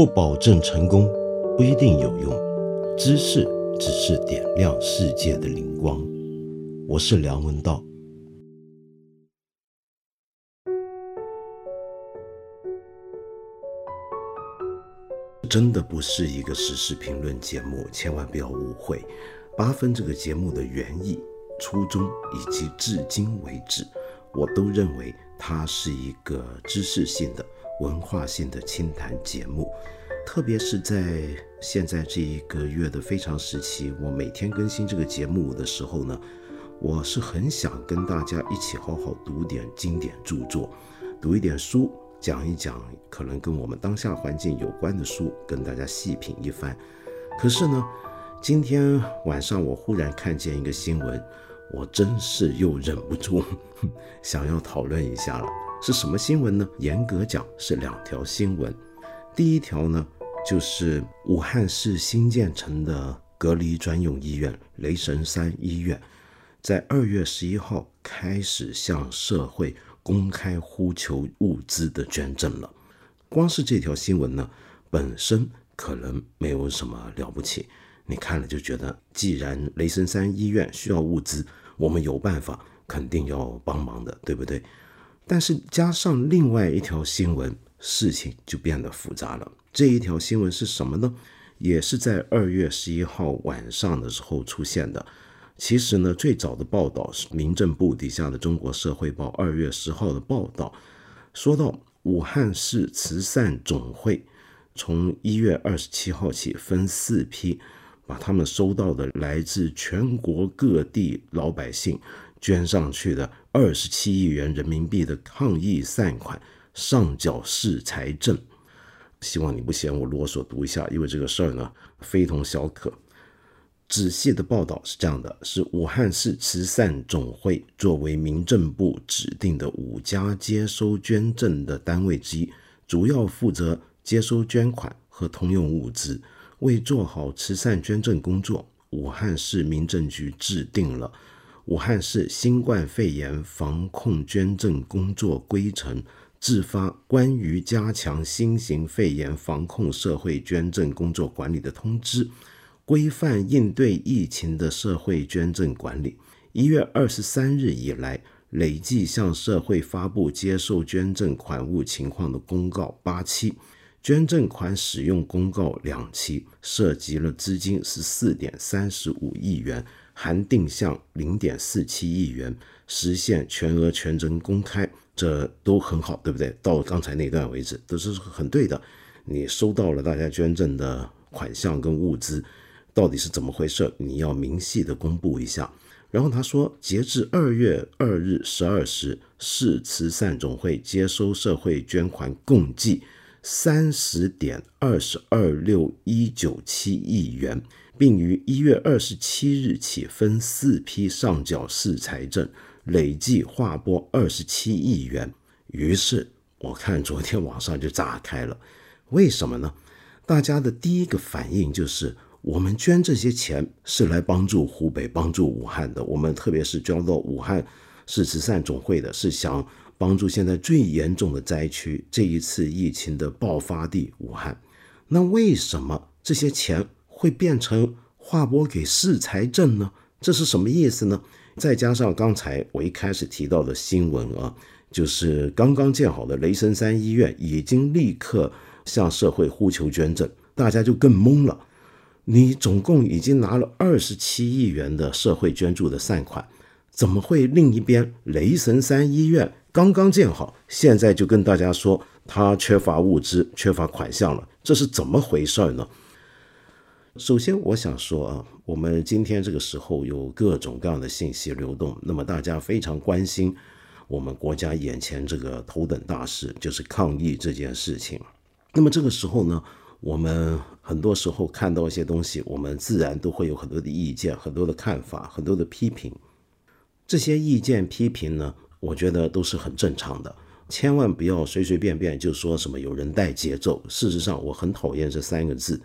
不保证成功，不一定有用。知识只是点亮世界的灵光。我是梁文道。真的不是一个时事评论节目，千万不要误会。八分这个节目的原意、初衷以及至今为止，我都认为它是一个知识性的。文化性的清谈节目，特别是在现在这一个月的非常时期，我每天更新这个节目的时候呢，我是很想跟大家一起好好读点经典著作，读一点书，讲一讲可能跟我们当下环境有关的书，跟大家细品一番。可是呢，今天晚上我忽然看见一个新闻，我真是又忍不住 想要讨论一下了。是什么新闻呢？严格讲是两条新闻。第一条呢，就是武汉市新建成的隔离专用医院雷神山医院，在二月十一号开始向社会公开呼求物资的捐赠了。光是这条新闻呢，本身可能没有什么了不起，你看了就觉得，既然雷神山医院需要物资，我们有办法肯定要帮忙的，对不对？但是加上另外一条新闻，事情就变得复杂了。这一条新闻是什么呢？也是在二月十一号晚上的时候出现的。其实呢，最早的报道是民政部底下的《中国社会报》二月十号的报道，说到武汉市慈善总会从一月二十七号起分四批，把他们收到的来自全国各地老百姓。捐上去的二十七亿元人民币的抗疫善款上缴市财政，希望你不嫌我啰嗦，读一下，因为这个事儿呢非同小可。仔细的报道是这样的：是武汉市慈善总会作为民政部指定的五家接收捐赠的单位之一，主要负责接收捐款和通用物资。为做好慈善捐赠工作，武汉市民政局制定了。武汉市新冠肺炎防控捐赠工作规程制发关于加强新型肺炎防控社会捐赠工作管理的通知，规范应对疫情的社会捐赠管理。一月二十三日以来，累计向社会发布接受捐赠款物情况的公告八期，捐赠款使用公告两期，涉及了资金十四点三十五亿元。含定向零点四七亿元，实现全额全责公开，这都很好，对不对？到刚才那段为止都是很对的。你收到了大家捐赠的款项跟物资，到底是怎么回事？你要明细的公布一下。然后他说，截至二月二日十二时，市慈善总会接收社会捐款共计三十点二十二六一九七亿元。并于一月二十七日起分四批上缴市财政，累计划拨二十七亿元。于是我看昨天网上就炸开了，为什么呢？大家的第一个反应就是，我们捐这些钱是来帮助湖北、帮助武汉的。我们特别是捐到武汉市慈善总会的，是想帮助现在最严重的灾区，这一次疫情的爆发地武汉。那为什么这些钱？会变成划拨给市财政呢？这是什么意思呢？再加上刚才我一开始提到的新闻啊，就是刚刚建好的雷神山医院已经立刻向社会呼求捐赠，大家就更懵了。你总共已经拿了二十七亿元的社会捐助的善款，怎么会另一边雷神山医院刚刚建好，现在就跟大家说他缺乏物资、缺乏款项了？这是怎么回事呢？首先，我想说啊，我们今天这个时候有各种各样的信息流动，那么大家非常关心我们国家眼前这个头等大事，就是抗疫这件事情。那么这个时候呢，我们很多时候看到一些东西，我们自然都会有很多的意见、很多的看法、很多的批评。这些意见批评呢，我觉得都是很正常的，千万不要随随便便就说什么有人带节奏。事实上，我很讨厌这三个字。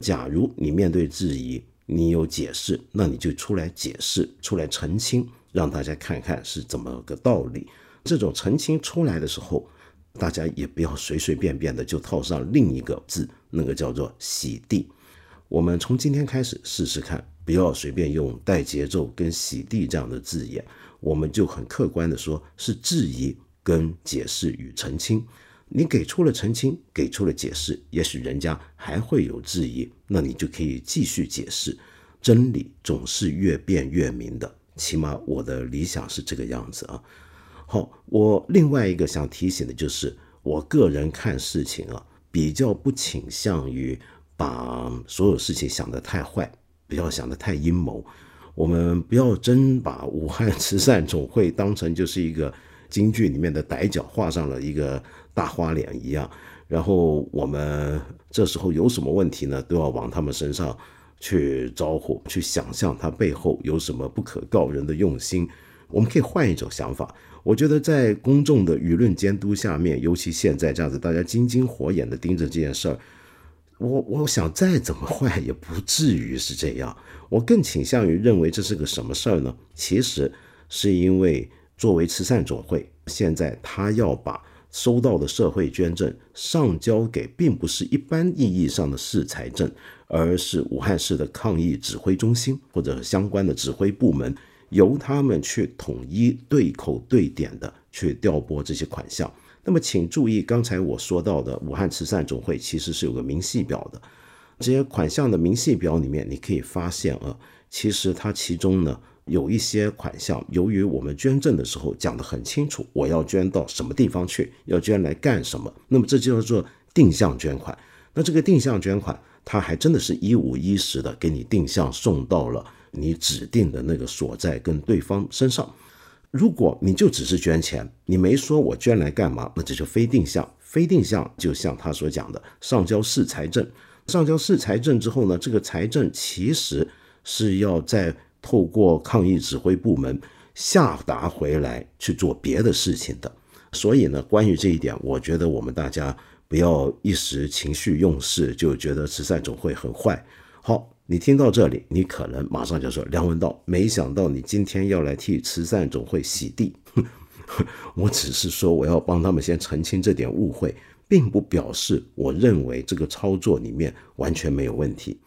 假如你面对质疑，你有解释，那你就出来解释，出来澄清，让大家看看是怎么个道理。这种澄清出来的时候，大家也不要随随便便的就套上另一个字，那个叫做洗地。我们从今天开始试试看，不要随便用带节奏跟洗地这样的字眼，我们就很客观的说，是质疑跟解释与澄清。你给出了澄清，给出了解释，也许人家还会有质疑，那你就可以继续解释。真理总是越辩越明的，起码我的理想是这个样子啊。好，我另外一个想提醒的就是，我个人看事情啊，比较不倾向于把所有事情想得太坏，不要想得太阴谋。我们不要真把武汉慈善总会当成就是一个京剧里面的歹角，画上了一个大花脸一样，然后我们这时候有什么问题呢，都要往他们身上。去招呼，去想象他背后有什么不可告人的用心。我们可以换一种想法。我觉得在公众的舆论监督下面，尤其现在这样子，大家金睛火眼的盯着这件事儿，我我想再怎么坏也不至于是这样。我更倾向于认为这是个什么事儿呢？其实是因为作为慈善总会，现在他要把收到的社会捐赠上交给，并不是一般意义上的市财政。而是武汉市的抗疫指挥中心或者相关的指挥部门，由他们去统一对口对点的去调拨这些款项。那么，请注意，刚才我说到的武汉慈善总会其实是有个明细表的。这些款项的明细表里面，你可以发现啊，其实它其中呢有一些款项，由于我们捐赠的时候讲得很清楚，我要捐到什么地方去，要捐来干什么，那么这就叫做定向捐款。那这个定向捐款。它还真的是一五一十的给你定向送到了你指定的那个所在跟对方身上。如果你就只是捐钱，你没说我捐来干嘛，那这就非定向。非定向就像他所讲的，上交市财政，上交市财政之后呢，这个财政其实是要再透过抗疫指挥部门下达回来去做别的事情的。所以呢，关于这一点，我觉得我们大家。不要一时情绪用事就觉得慈善总会很坏。好，你听到这里，你可能马上就说：“梁文道，没想到你今天要来替慈善总会洗地。”我只是说我要帮他们先澄清这点误会，并不表示我认为这个操作里面完全没有问题。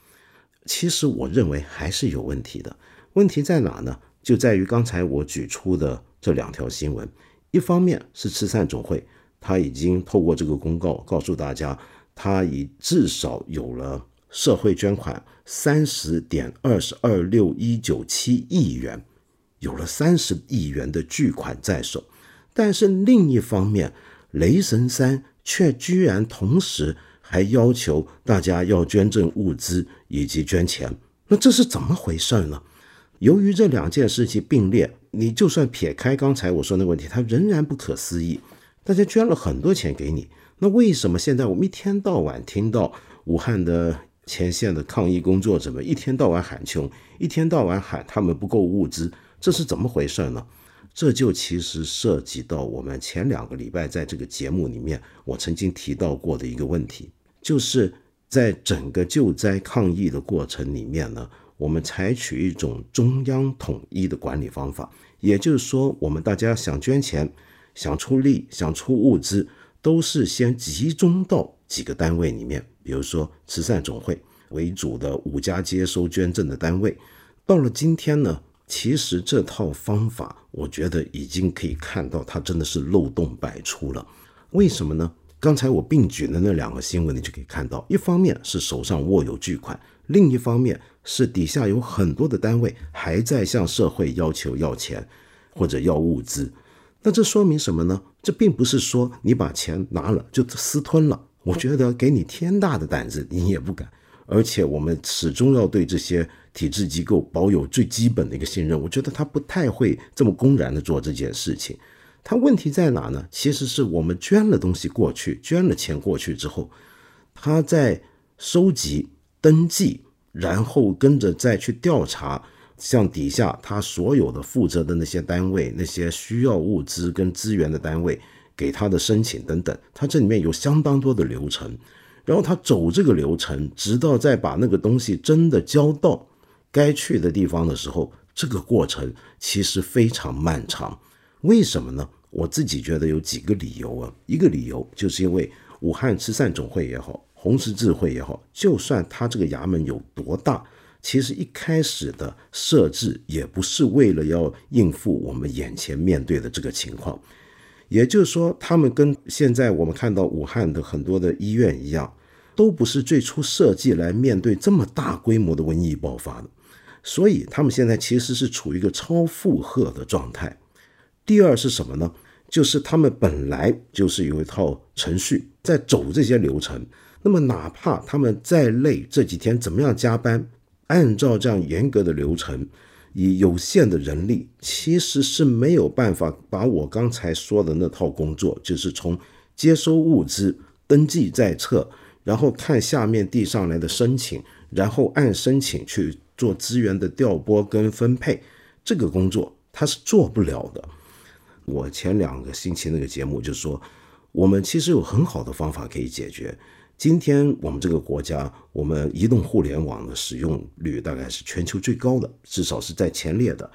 其实我认为还是有问题的。问题在哪呢？就在于刚才我举出的这两条新闻，一方面是慈善总会。他已经透过这个公告告诉大家，他已至少有了社会捐款三十点二十二六一九七亿元，有了三十亿元的巨款在手。但是另一方面，雷神三却居然同时还要求大家要捐赠物资以及捐钱，那这是怎么回事呢？由于这两件事情并列，你就算撇开刚才我说那个问题，它仍然不可思议。大家捐了很多钱给你，那为什么现在我们一天到晚听到武汉的前线的抗疫工作者们一天到晚喊穷，一天到晚喊他们不够物资，这是怎么回事呢？这就其实涉及到我们前两个礼拜在这个节目里面我曾经提到过的一个问题，就是在整个救灾抗疫的过程里面呢，我们采取一种中央统一的管理方法，也就是说，我们大家想捐钱。想出力、想出物资，都是先集中到几个单位里面，比如说慈善总会为主的五家接收捐赠的单位。到了今天呢，其实这套方法，我觉得已经可以看到它真的是漏洞百出了。为什么呢？刚才我并举的那两个新闻，你就可以看到，一方面是手上握有巨款，另一方面是底下有很多的单位还在向社会要求要钱或者要物资。那这说明什么呢？这并不是说你把钱拿了就私吞了。我觉得给你天大的胆子，你也不敢。而且我们始终要对这些体制机构保有最基本的一个信任。我觉得他不太会这么公然的做这件事情。他问题在哪呢？其实是我们捐了东西过去，捐了钱过去之后，他在收集、登记，然后跟着再去调查。像底下他所有的负责的那些单位，那些需要物资跟资源的单位，给他的申请等等，他这里面有相当多的流程，然后他走这个流程，直到再把那个东西真的交到该去的地方的时候，这个过程其实非常漫长。为什么呢？我自己觉得有几个理由啊。一个理由就是因为武汉慈善总会也好，红十字会也好，就算他这个衙门有多大，其实一开始的设置也不是为了要应付我们眼前面对的这个情况。也就是说，他们跟现在我们看到武汉的很多的医院一样，都不是最初设计来面对这么大规模的瘟疫爆发的。所以他们现在其实是处于一个超负荷的状态。第二是什么呢？就是他们本来就是有一套程序在走这些流程。那么哪怕他们再累，这几天怎么样加班，按照这样严格的流程，以有限的人力，其实是没有办法把我刚才说的那套工作，就是从接收物资、登记在册，然后看下面递上来的申请，然后按申请去。做资源的调拨跟分配，这个工作他是做不了的。我前两个星期那个节目就说，我们其实有很好的方法可以解决。今天我们这个国家，我们移动互联网的使用率大概是全球最高的，至少是在前列的。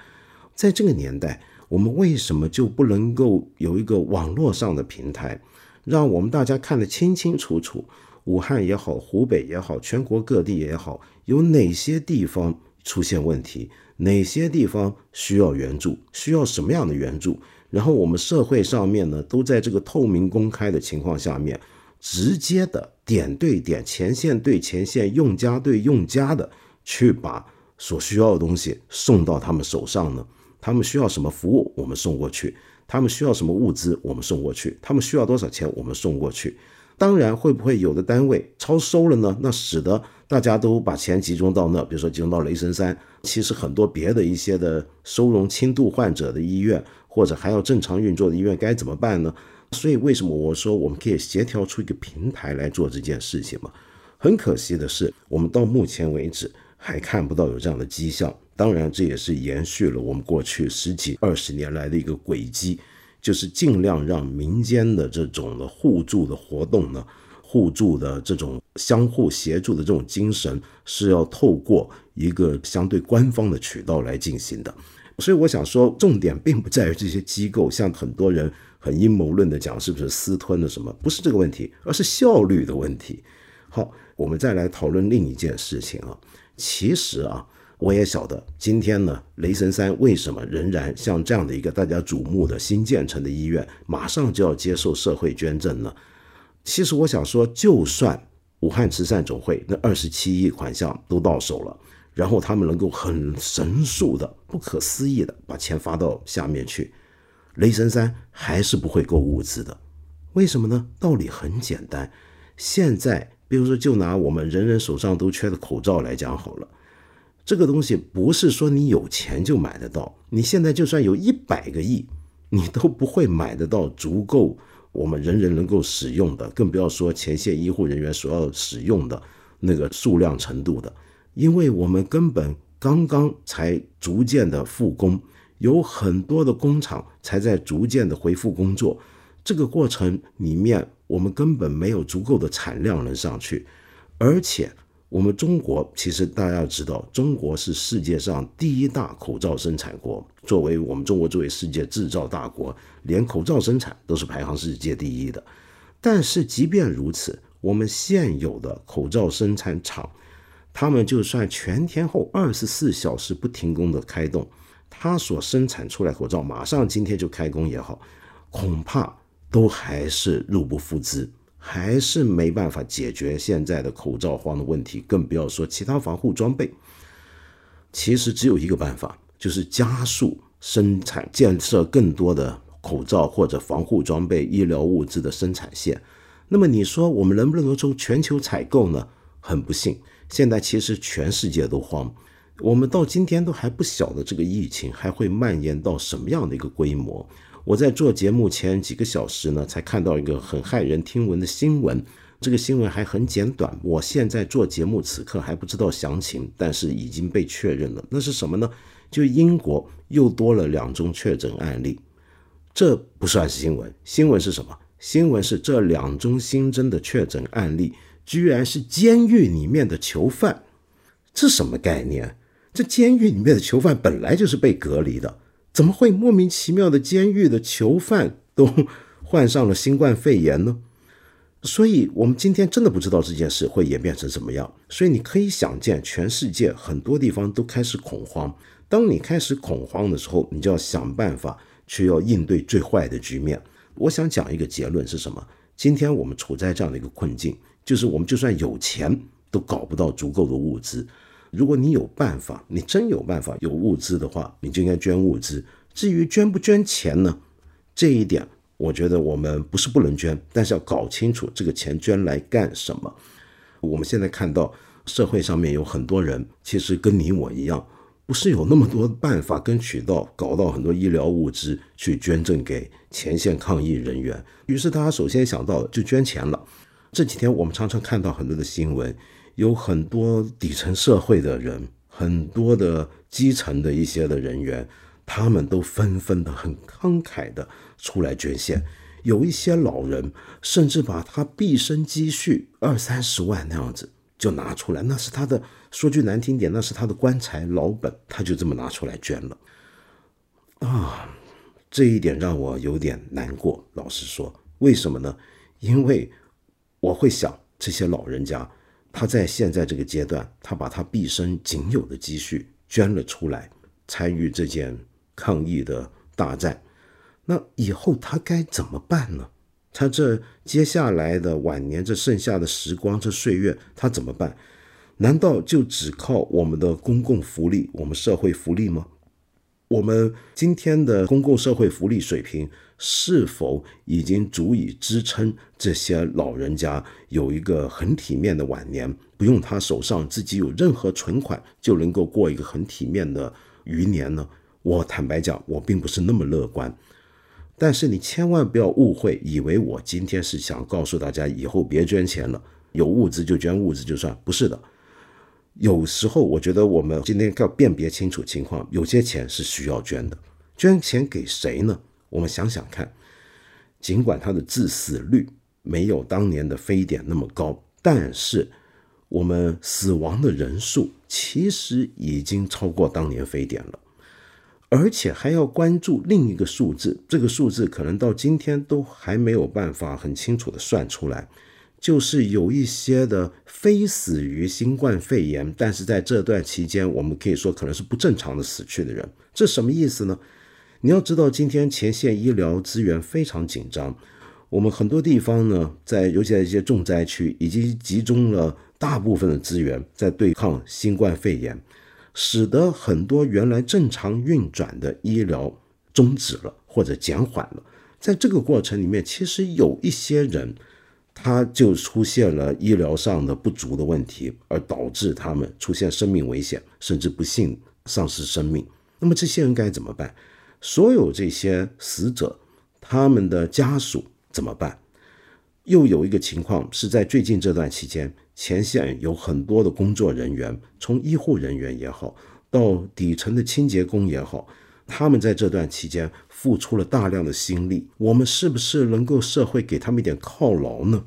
在这个年代，我们为什么就不能够有一个网络上的平台，让我们大家看得清清楚楚？武汉也好，湖北也好，全国各地也好，有哪些地方出现问题？哪些地方需要援助？需要什么样的援助？然后我们社会上面呢，都在这个透明公开的情况下面，直接的点对点，前线对前线，用家对用家的去把所需要的东西送到他们手上呢？他们需要什么服务，我们送过去；他们需要什么物资，我们送过去；他们需要多少钱，我们送过去。当然，会不会有的单位超收了呢？那使得大家都把钱集中到那，比如说集中到雷神山。其实很多别的一些的收容轻度患者的医院，或者还要正常运作的医院，该怎么办呢？所以为什么我说我们可以协调出一个平台来做这件事情嘛？很可惜的是，我们到目前为止还看不到有这样的迹象。当然，这也是延续了我们过去十几二十年来的一个轨迹。就是尽量让民间的这种的互助的活动呢，互助的这种相互协助的这种精神，是要透过一个相对官方的渠道来进行的。所以我想说，重点并不在于这些机构，像很多人很阴谋论的讲是不是私吞了什么，不是这个问题，而是效率的问题。好，我们再来讨论另一件事情啊，其实啊。我也晓得，今天呢，雷神山为什么仍然像这样的一个大家瞩目的新建成的医院，马上就要接受社会捐赠呢？其实我想说，就算武汉慈善总会那二十七亿款项都到手了，然后他们能够很神速的、不可思议的把钱发到下面去，雷神山还是不会够物资的。为什么呢？道理很简单，现在比如说，就拿我们人人手上都缺的口罩来讲好了。这个东西不是说你有钱就买得到，你现在就算有一百个亿，你都不会买得到足够我们人人能够使用的，更不要说前线医护人员所要使用的那个数量程度的，因为我们根本刚刚才逐渐的复工，有很多的工厂才在逐渐的恢复工作，这个过程里面我们根本没有足够的产量能上去，而且。我们中国其实大家要知道，中国是世界上第一大口罩生产国。作为我们中国作为世界制造大国，连口罩生产都是排行世界第一的。但是即便如此，我们现有的口罩生产厂，他们就算全天候二十四小时不停工的开动，他所生产出来口罩马上今天就开工也好，恐怕都还是入不敷支。还是没办法解决现在的口罩荒的问题，更不要说其他防护装备。其实只有一个办法，就是加速生产、建设更多的口罩或者防护装备、医疗物资的生产线。那么你说我们能不能从全球采购呢？很不幸，现在其实全世界都慌。我们到今天都还不晓得这个疫情还会蔓延到什么样的一个规模。我在做节目前几个小时呢，才看到一个很骇人听闻的新闻。这个新闻还很简短，我现在做节目此刻还不知道详情，但是已经被确认了。那是什么呢？就英国又多了两宗确诊案例。这不算新闻，新闻是什么？新闻是这两宗新增的确诊案例，居然是监狱里面的囚犯。这什么概念？这监狱里面的囚犯本来就是被隔离的。怎么会莫名其妙的监狱的囚犯都 患上了新冠肺炎呢？所以，我们今天真的不知道这件事会演变成什么样。所以，你可以想见，全世界很多地方都开始恐慌。当你开始恐慌的时候，你就要想办法去要应对最坏的局面。我想讲一个结论是什么？今天我们处在这样的一个困境，就是我们就算有钱，都搞不到足够的物资。如果你有办法，你真有办法有物资的话，你就应该捐物资。至于捐不捐钱呢？这一点。我觉得我们不是不能捐，但是要搞清楚这个钱捐来干什么。我们现在看到社会上面有很多人，其实跟你我一样，不是有那么多办法跟渠道搞到很多医疗物资去捐赠给前线抗疫人员。于是大家首先想到的就捐钱了。这几天我们常常看到很多的新闻，有很多底层社会的人，很多的基层的一些的人员，他们都纷纷的很慷慨的。出来捐献，有一些老人甚至把他毕生积蓄二三十万那样子就拿出来，那是他的说句难听点，那是他的棺材老本，他就这么拿出来捐了。啊，这一点让我有点难过。老实说，为什么呢？因为我会想，这些老人家他在现在这个阶段，他把他毕生仅有的积蓄捐了出来，参与这件抗疫的大战。那以后他该怎么办呢？他这接下来的晚年，这剩下的时光，这岁月，他怎么办？难道就只靠我们的公共福利，我们社会福利吗？我们今天的公共社会福利水平，是否已经足以支撑这些老人家有一个很体面的晚年，不用他手上自己有任何存款，就能够过一个很体面的余年呢？我坦白讲，我并不是那么乐观。但是你千万不要误会，以为我今天是想告诉大家以后别捐钱了，有物资就捐物资就算，不是的。有时候我觉得我们今天要辨别清楚情况，有些钱是需要捐的，捐钱给谁呢？我们想想看，尽管它的致死率没有当年的非典那么高，但是我们死亡的人数其实已经超过当年非典了。而且还要关注另一个数字，这个数字可能到今天都还没有办法很清楚的算出来，就是有一些的非死于新冠肺炎，但是在这段期间，我们可以说可能是不正常的死去的人，这什么意思呢？你要知道，今天前线医疗资源非常紧张，我们很多地方呢，在尤其在一些重灾区，已经集中了大部分的资源在对抗新冠肺炎。使得很多原来正常运转的医疗终止了或者减缓了，在这个过程里面，其实有一些人他就出现了医疗上的不足的问题，而导致他们出现生命危险，甚至不幸丧失生命。那么这些人该怎么办？所有这些死者，他们的家属怎么办？又有一个情况是在最近这段期间。前线有很多的工作人员，从医护人员也好，到底层的清洁工也好，他们在这段期间付出了大量的心力。我们是不是能够社会给他们一点犒劳呢？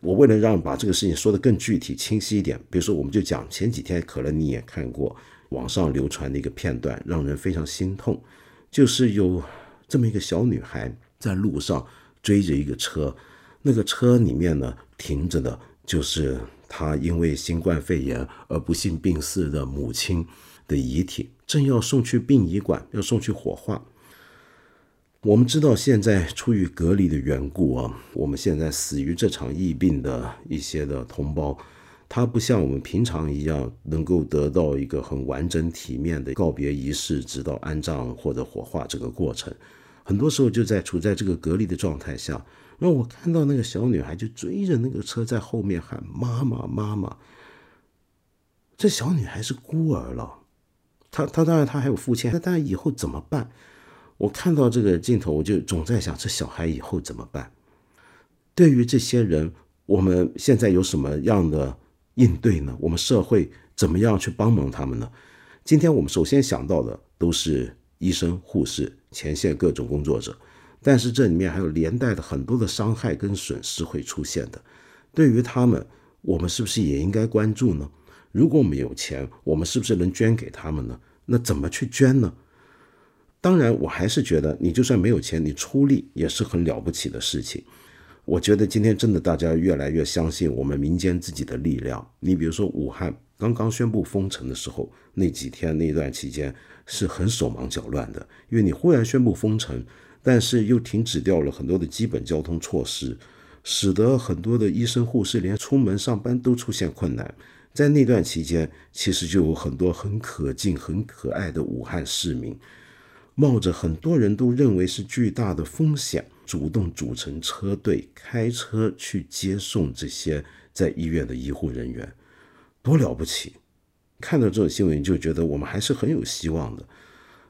我为了让把这个事情说得更具体、清晰一点，比如说，我们就讲前几天可能你也看过网上流传的一个片段，让人非常心痛，就是有这么一个小女孩在路上追着一个车，那个车里面呢停着的。就是她因为新冠肺炎而不幸病逝的母亲的遗体，正要送去殡仪馆，要送去火化。我们知道，现在出于隔离的缘故啊，我们现在死于这场疫病的一些的同胞，他不像我们平常一样能够得到一个很完整体面的告别仪式，直到安葬或者火化这个过程，很多时候就在处在这个隔离的状态下。那我看到那个小女孩就追着那个车在后面喊妈妈妈妈。这小女孩是孤儿了，他他当然他还有父亲，那当然以后怎么办？我看到这个镜头，我就总在想，这小孩以后怎么办？对于这些人，我们现在有什么样的应对呢？我们社会怎么样去帮忙他们呢？今天我们首先想到的都是医生、护士、前线各种工作者。但是这里面还有连带的很多的伤害跟损失会出现的，对于他们，我们是不是也应该关注呢？如果我们有钱，我们是不是能捐给他们呢？那怎么去捐呢？当然，我还是觉得你就算没有钱，你出力也是很了不起的事情。我觉得今天真的大家越来越相信我们民间自己的力量。你比如说武汉刚刚宣布封城的时候，那几天那段期间是很手忙脚乱的，因为你忽然宣布封城，但是又停止掉了很多的基本交通措施，使得很多的医生护士连出门上班都出现困难。在那段期间，其实就有很多很可敬、很可爱的武汉市民，冒着很多人都认为是巨大的风险。主动组成车队，开车去接送这些在医院的医护人员，多了不起！看到这种新闻，就觉得我们还是很有希望的。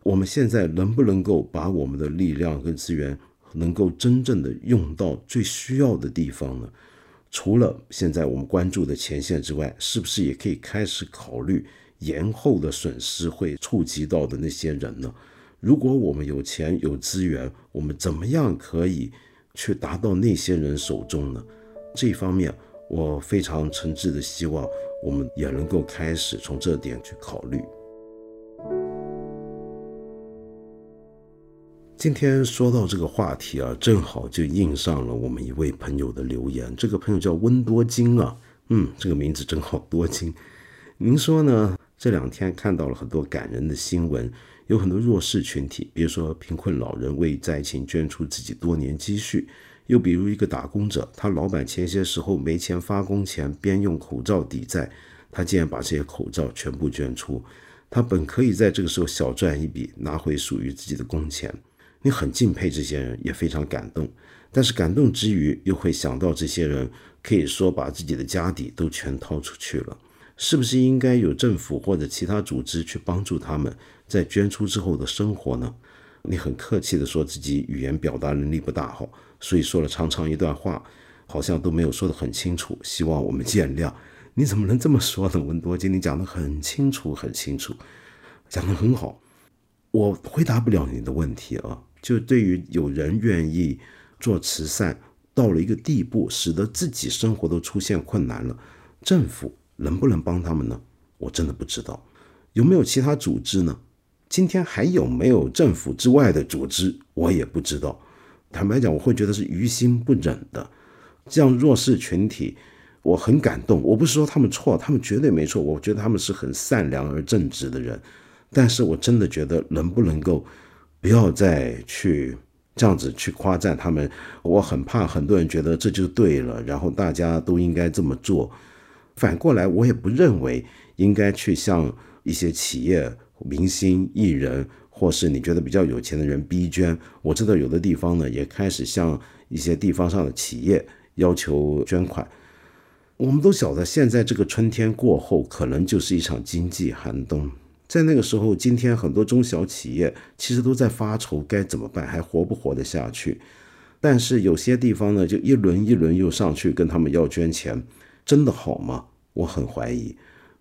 我们现在能不能够把我们的力量跟资源，能够真正的用到最需要的地方呢？除了现在我们关注的前线之外，是不是也可以开始考虑延后的损失会触及到的那些人呢？如果我们有钱有资源，我们怎么样可以去达到那些人手中呢？这方面，我非常诚挚的希望我们也能够开始从这点去考虑。今天说到这个话题啊，正好就应上了我们一位朋友的留言。这个朋友叫温多金啊，嗯，这个名字真好，多金。您说呢？这两天看到了很多感人的新闻。有很多弱势群体，比如说贫困老人为灾情捐出自己多年积蓄；又比如一个打工者，他老板前些时候没钱发工钱，边用口罩抵债，他竟然把这些口罩全部捐出。他本可以在这个时候小赚一笔，拿回属于自己的工钱。你很敬佩这些人，也非常感动。但是感动之余，又会想到这些人可以说把自己的家底都全掏出去了。是不是应该有政府或者其他组织去帮助他们在捐出之后的生活呢？你很客气地说自己语言表达能力不大好，所以说了长长一段话，好像都没有说得很清楚，希望我们见谅。你怎么能这么说呢？文多金，你讲得很清楚，很清楚，讲得很好。我回答不了你的问题啊。就对于有人愿意做慈善到了一个地步，使得自己生活都出现困难了，政府。能不能帮他们呢？我真的不知道，有没有其他组织呢？今天还有没有政府之外的组织？我也不知道。坦白讲，我会觉得是于心不忍的。这样弱势群体，我很感动。我不是说他们错，他们绝对没错。我觉得他们是很善良而正直的人。但是我真的觉得，能不能够不要再去这样子去夸赞他们？我很怕很多人觉得这就对了，然后大家都应该这么做。反过来，我也不认为应该去向一些企业、明星、艺人，或是你觉得比较有钱的人逼捐。我知道有的地方呢，也开始向一些地方上的企业要求捐款。我们都晓得，现在这个春天过后，可能就是一场经济寒冬。在那个时候，今天很多中小企业其实都在发愁该怎么办，还活不活得下去。但是有些地方呢，就一轮一轮又上去跟他们要捐钱。真的好吗？我很怀疑，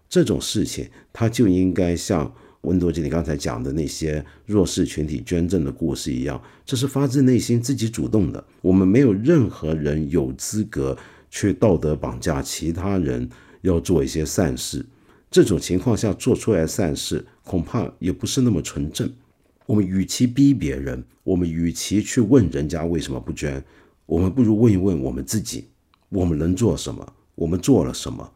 这种事情他就应该像温多吉你刚才讲的那些弱势群体捐赠的故事一样，这是发自内心自己主动的。我们没有任何人有资格去道德绑架其他人要做一些善事。这种情况下做出来善事，恐怕也不是那么纯正。我们与其逼别人，我们与其去问人家为什么不捐，我们不如问一问我们自己，我们能做什么。我们做了什么？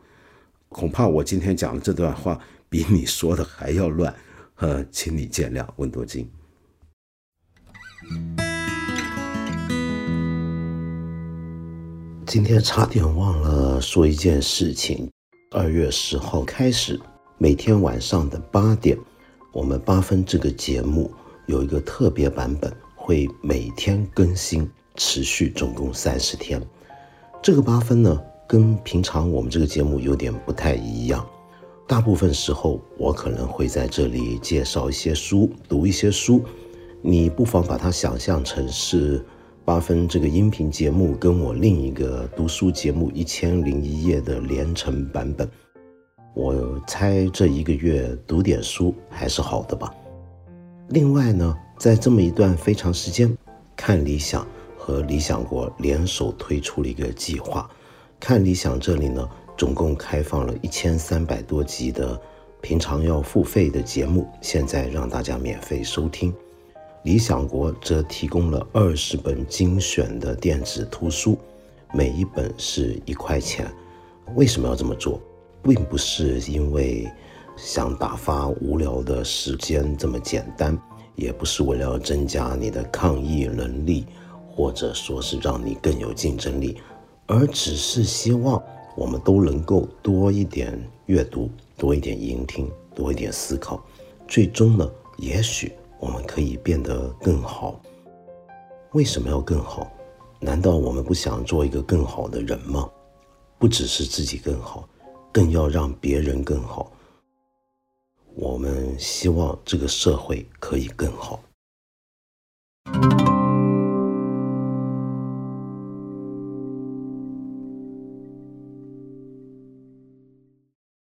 恐怕我今天讲的这段话比你说的还要乱，呃，请你见谅，温多金。今天差点忘了说一件事情，二月十号开始，每天晚上的八点，我们八分这个节目有一个特别版本，会每天更新，持续总共三十天。这个八分呢？跟平常我们这个节目有点不太一样，大部分时候我可能会在这里介绍一些书，读一些书，你不妨把它想象成是八分这个音频节目跟我另一个读书节目《一千零一夜》的连成版本。我猜这一个月读点书还是好的吧。另外呢，在这么一段非常时间，看理想和理想国联手推出了一个计划。看理想这里呢，总共开放了一千三百多集的平常要付费的节目，现在让大家免费收听。理想国则提供了二十本精选的电子图书，每一本是一块钱。为什么要这么做？并不是因为想打发无聊的时间这么简单，也不是为了增加你的抗疫能力，或者说是让你更有竞争力，而只是希望我们都能够多一点阅读，多一点聆听，多一点思考，最终呢，也许。我们可以变得更好。为什么要更好？难道我们不想做一个更好的人吗？不只是自己更好，更要让别人更好。我们希望这个社会可以更好。